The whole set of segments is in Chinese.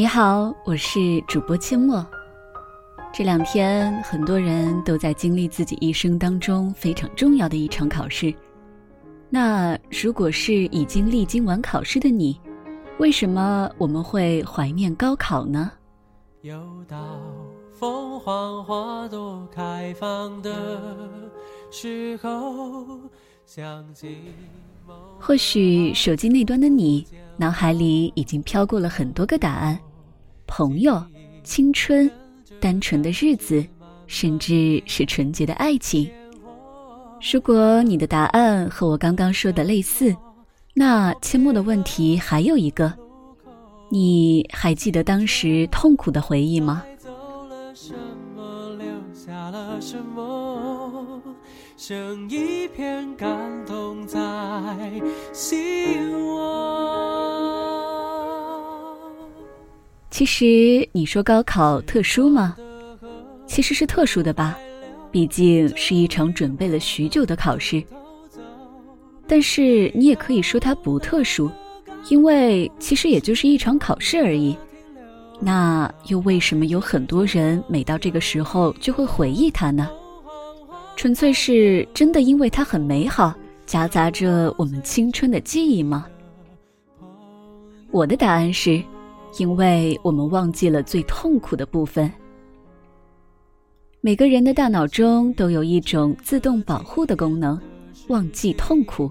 你好，我是主播阡陌。这两天，很多人都在经历自己一生当中非常重要的一场考试。那如果是已经历经完考试的你，为什么我们会怀念高考呢？又到凤凰花朵开放的时候，想起或许手机那端的你，脑海里已经飘过了很多个答案：朋友、青春。单纯的日子，甚至是纯洁的爱情。如果你的答案和我刚刚说的类似，那阡陌的问题还有一个：你还记得当时痛苦的回忆吗？剩一片感动在心窝其实你说高考特殊吗？其实是特殊的吧，毕竟是一场准备了许久的考试。但是你也可以说它不特殊，因为其实也就是一场考试而已。那又为什么有很多人每到这个时候就会回忆它呢？纯粹是真的因为它很美好，夹杂着我们青春的记忆吗？我的答案是。因为我们忘记了最痛苦的部分。每个人的大脑中都有一种自动保护的功能，忘记痛苦。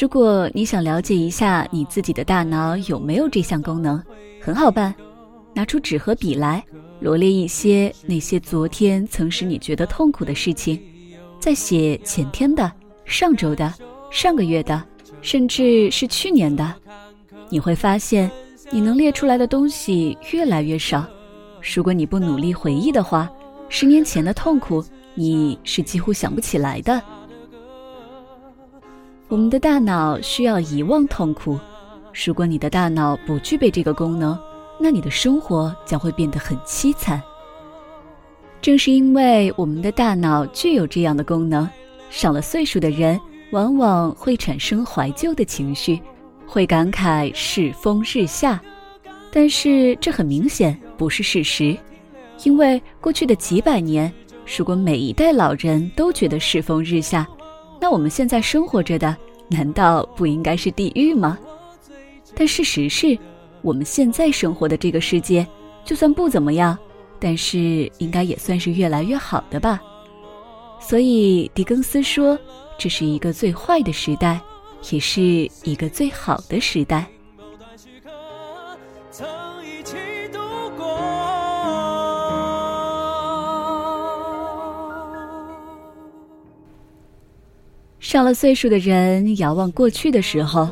如果你想了解一下你自己的大脑有没有这项功能，很好办，拿出纸和笔来，罗列一些那些昨天曾使你觉得痛苦的事情，再写前天的、上周的、上个月的，甚至是去年的，你会发现。你能列出来的东西越来越少。如果你不努力回忆的话，十年前的痛苦你是几乎想不起来的。我们的大脑需要遗忘痛苦。如果你的大脑不具备这个功能，那你的生活将会变得很凄惨。正是因为我们的大脑具有这样的功能，上了岁数的人往往会产生怀旧的情绪。会感慨世风日下，但是这很明显不是事实，因为过去的几百年，如果每一代老人都觉得世风日下，那我们现在生活着的难道不应该是地狱吗？但事实是，我们现在生活的这个世界，就算不怎么样，但是应该也算是越来越好的吧。所以狄更斯说，这是一个最坏的时代。也是一个最好的时代。上了岁数的人遥望过去的时候，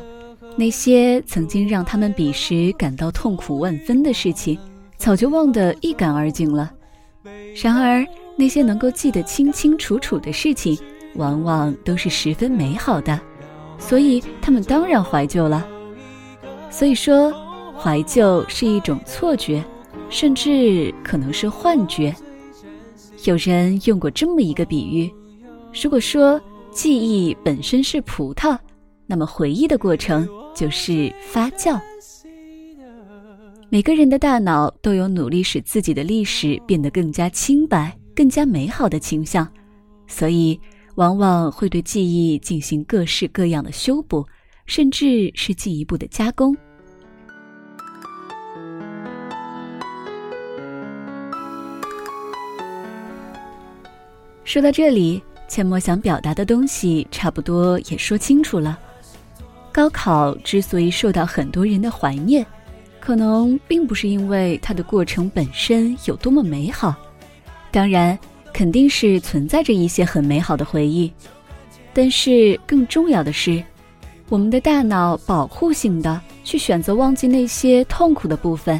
那些曾经让他们彼时感到痛苦万分的事情，早就忘得一干二净了。然而，那些能够记得清清楚楚的事情，往往都是十分美好的。所以他们当然怀旧了。所以说，怀旧是一种错觉，甚至可能是幻觉。有人用过这么一个比喻：如果说记忆本身是葡萄，那么回忆的过程就是发酵。每个人的大脑都有努力使自己的历史变得更加清白、更加美好的倾向，所以。往往会对记忆进行各式各样的修补，甚至是进一步的加工。说到这里，阡陌想表达的东西差不多也说清楚了。高考之所以受到很多人的怀念，可能并不是因为它的过程本身有多么美好，当然。肯定是存在着一些很美好的回忆，但是更重要的是，我们的大脑保护性的去选择忘记那些痛苦的部分，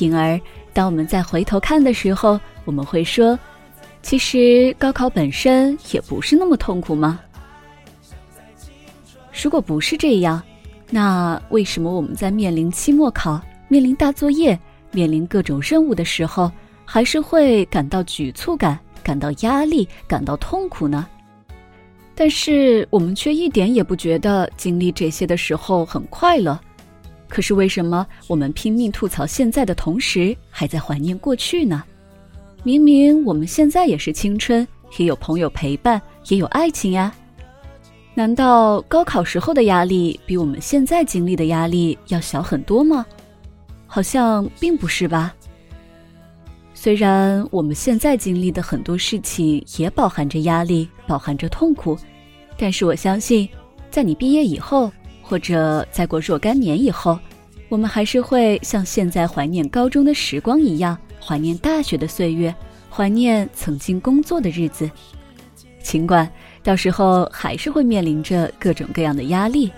因而当我们再回头看的时候，我们会说，其实高考本身也不是那么痛苦吗？如果不是这样，那为什么我们在面临期末考、面临大作业、面临各种任务的时候，还是会感到局促感？感到压力，感到痛苦呢，但是我们却一点也不觉得经历这些的时候很快乐，可是为什么我们拼命吐槽现在的同时，还在怀念过去呢？明明我们现在也是青春，也有朋友陪伴，也有爱情呀。难道高考时候的压力比我们现在经历的压力要小很多吗？好像并不是吧。虽然我们现在经历的很多事情也饱含着压力，饱含着痛苦，但是我相信，在你毕业以后。或者再过若干年以后，我们还是会像现在怀念高中的时光一样，怀念大学的岁月，怀念曾经工作的日子。尽管到时候还是会面临着各种各样的压力。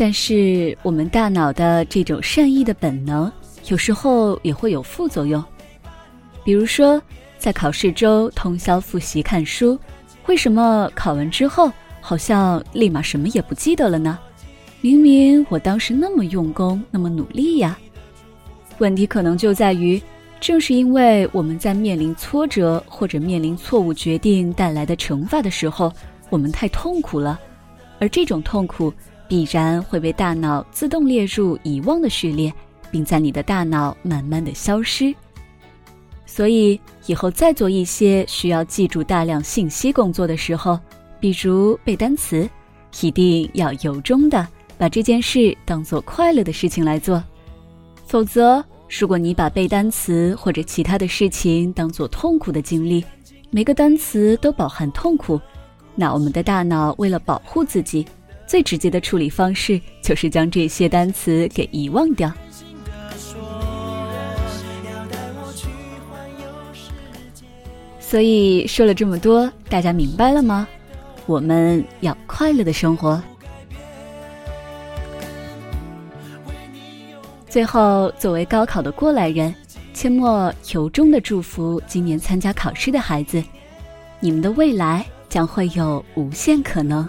但是，我们大脑的这种善意的本能，有时候也会有副作用。比如说，在考试周通宵复习看书，为什么考完之后好像立马什么也不记得了呢？明明我当时那么用功，那么努力呀。问题可能就在于，正是因为我们在面临挫折或者面临错误决定带来的惩罚的时候，我们太痛苦了，而这种痛苦。必然会被大脑自动列入遗忘的序列，并在你的大脑慢慢的消失。所以以后再做一些需要记住大量信息工作的时候，比如背单词，一定要由衷的把这件事当做快乐的事情来做。否则，如果你把背单词或者其他的事情当做痛苦的经历，每个单词都饱含痛苦，那我们的大脑为了保护自己。最直接的处理方式就是将这些单词给遗忘掉。所以说了这么多，大家明白了吗？我们要快乐的生活。最后，作为高考的过来人，阡陌由衷的祝福今年参加考试的孩子，你们的未来将会有无限可能。